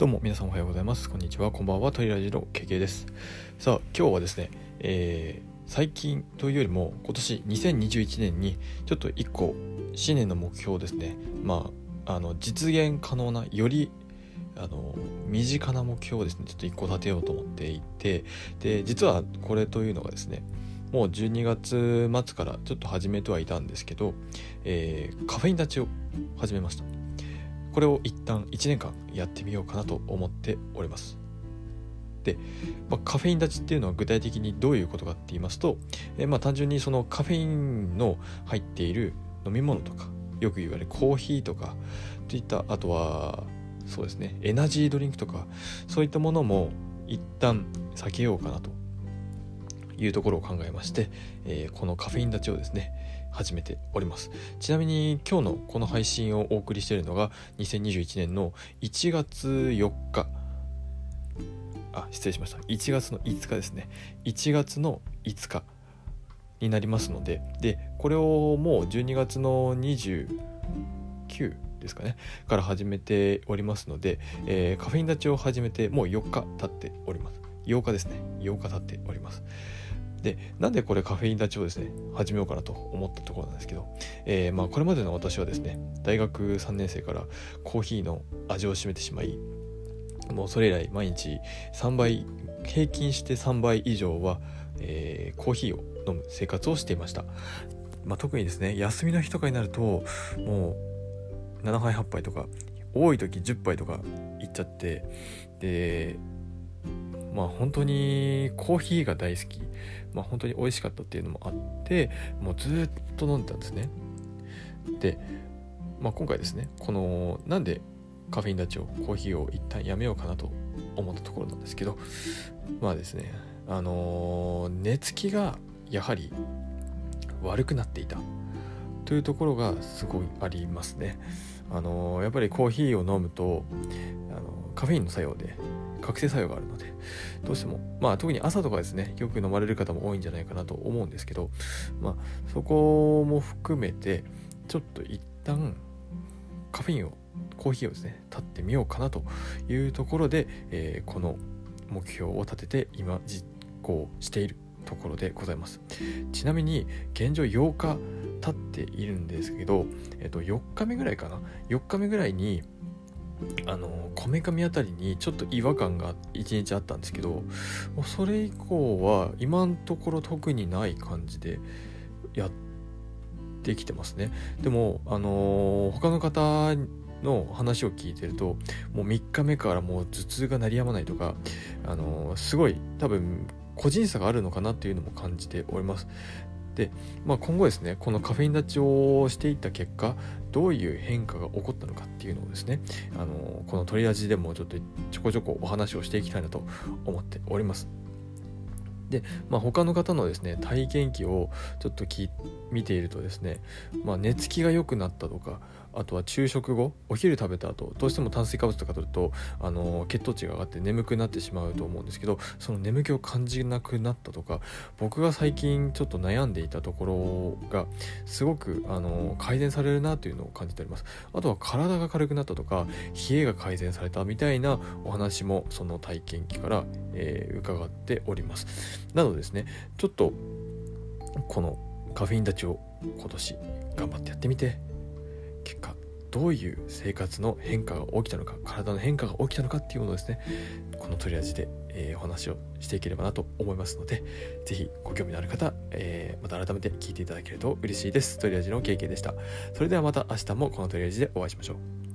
どうも皆さんおはようございます。こんにちは。こんばんは。トリラジの KK です。さあ今日はですね、えー、最近というよりも今年2021年にちょっと1個新年の目標ですね。まああの実現可能なよりあの身近な目標をですねちょっと1個立てようと思っていてで実はこれというのがですねもう12月末からちょっと始めてはいたんですけど、えー、カフェイン立ちを始めました。これを一旦1年間やってみようかなと思っております。で、まあ、カフェイン立ちっていうのは具体的にどういうことかって言いますと、え、まあ単純にそのカフェインの入っている飲み物とかよく言われるコーヒーとかといったあとはそうですねエナジードリンクとかそういったものも一旦避けようかなというところを考えまして、えー、このカフェイン立ちをですね始めております。ちなみに今日のこの配信をお送りしているのが2021年の1月4日あ失礼しました。1月の5日ですね。1月の5日になりますのででこれをもう12月の29ですかねから始めておりますので、えー、カフェイン立ちを始めてもう4日経っております。8日ですね。8日経っております。でなんでこれカフェイン立ちをですね始めようかなと思ったところなんですけど、えー、まあこれまでの私はですね大学3年生からコーヒーの味を占めてしまいもうそれ以来毎日3倍平均して3倍以上は、えー、コーヒーを飲む生活をしていました、まあ、特にですね休みの日とかになるともう7杯8杯とか多い時10杯とかいっちゃってでまあ本当にコーヒーが大好き、まあ本当に美味しかったっていうのもあってもうずっと飲んでたんですね。で、まあ、今回ですねこのなんでカフェイン立ちをコーヒーを一旦やめようかなと思ったところなんですけどまあですねあのー、寝つきがやはり悪くなっていた。というところがすごいありますね。あのー、やっぱりコーヒーを飲むとあのカフェインの作用で覚醒作用があるのでどうしてもまあ特に朝とかですねよく飲まれる方も多いんじゃないかなと思うんですけどまあそこも含めてちょっと一旦カフェインをコーヒーをですね立ってみようかなというところで、えー、この目標を立てて今実行しているところでございます。ちなみに現状8日経っているんですけど、えっと、4日目ぐらいかな？4日目ぐらいにあのこめかみあたりにちょっと違和感が一日あったんですけどそれ以降は今のところ特にない感じでやってきてますね。でもあの他の方の話を聞いてるともう3日目からもう頭痛が鳴りやまないとかあのすごい多分個人差があるのかなっていうのも感じております。で、まあ、今後ですねこのカフェイン立ちをしていった結果どういう変化が起こったのかっていうのをですねあのこの取り味でもちょっとちょこちょこお話をしていきたいなと思っております。で、まあ、他の方のですね体験記をちょっと見ているとですね、まあ、寝つきが良くなったとかあとは昼食後お昼食べた後どうしても炭水化物とか取るとあの血糖値が上がって眠くなってしまうと思うんですけどその眠気を感じなくなったとか僕が最近ちょっと悩んでいたところがすごくあの改善されるなというのを感じております。あとは体が軽くなったとか冷えが改善されたみたいなお話もその体験記から、えー、伺っております。なのでですねちょっとこのカフェイン立ちを今年頑張ってやってみて結果どういう生活の変化が起きたのか体の変化が起きたのかっていうものをですねこの取り味で、えー、お話をしていければなと思いますので是非ご興味のある方、えー、また改めて聞いていただけると嬉しいです。取り味の経験でした。それではまた明日もこの取り味でお会いしましょう。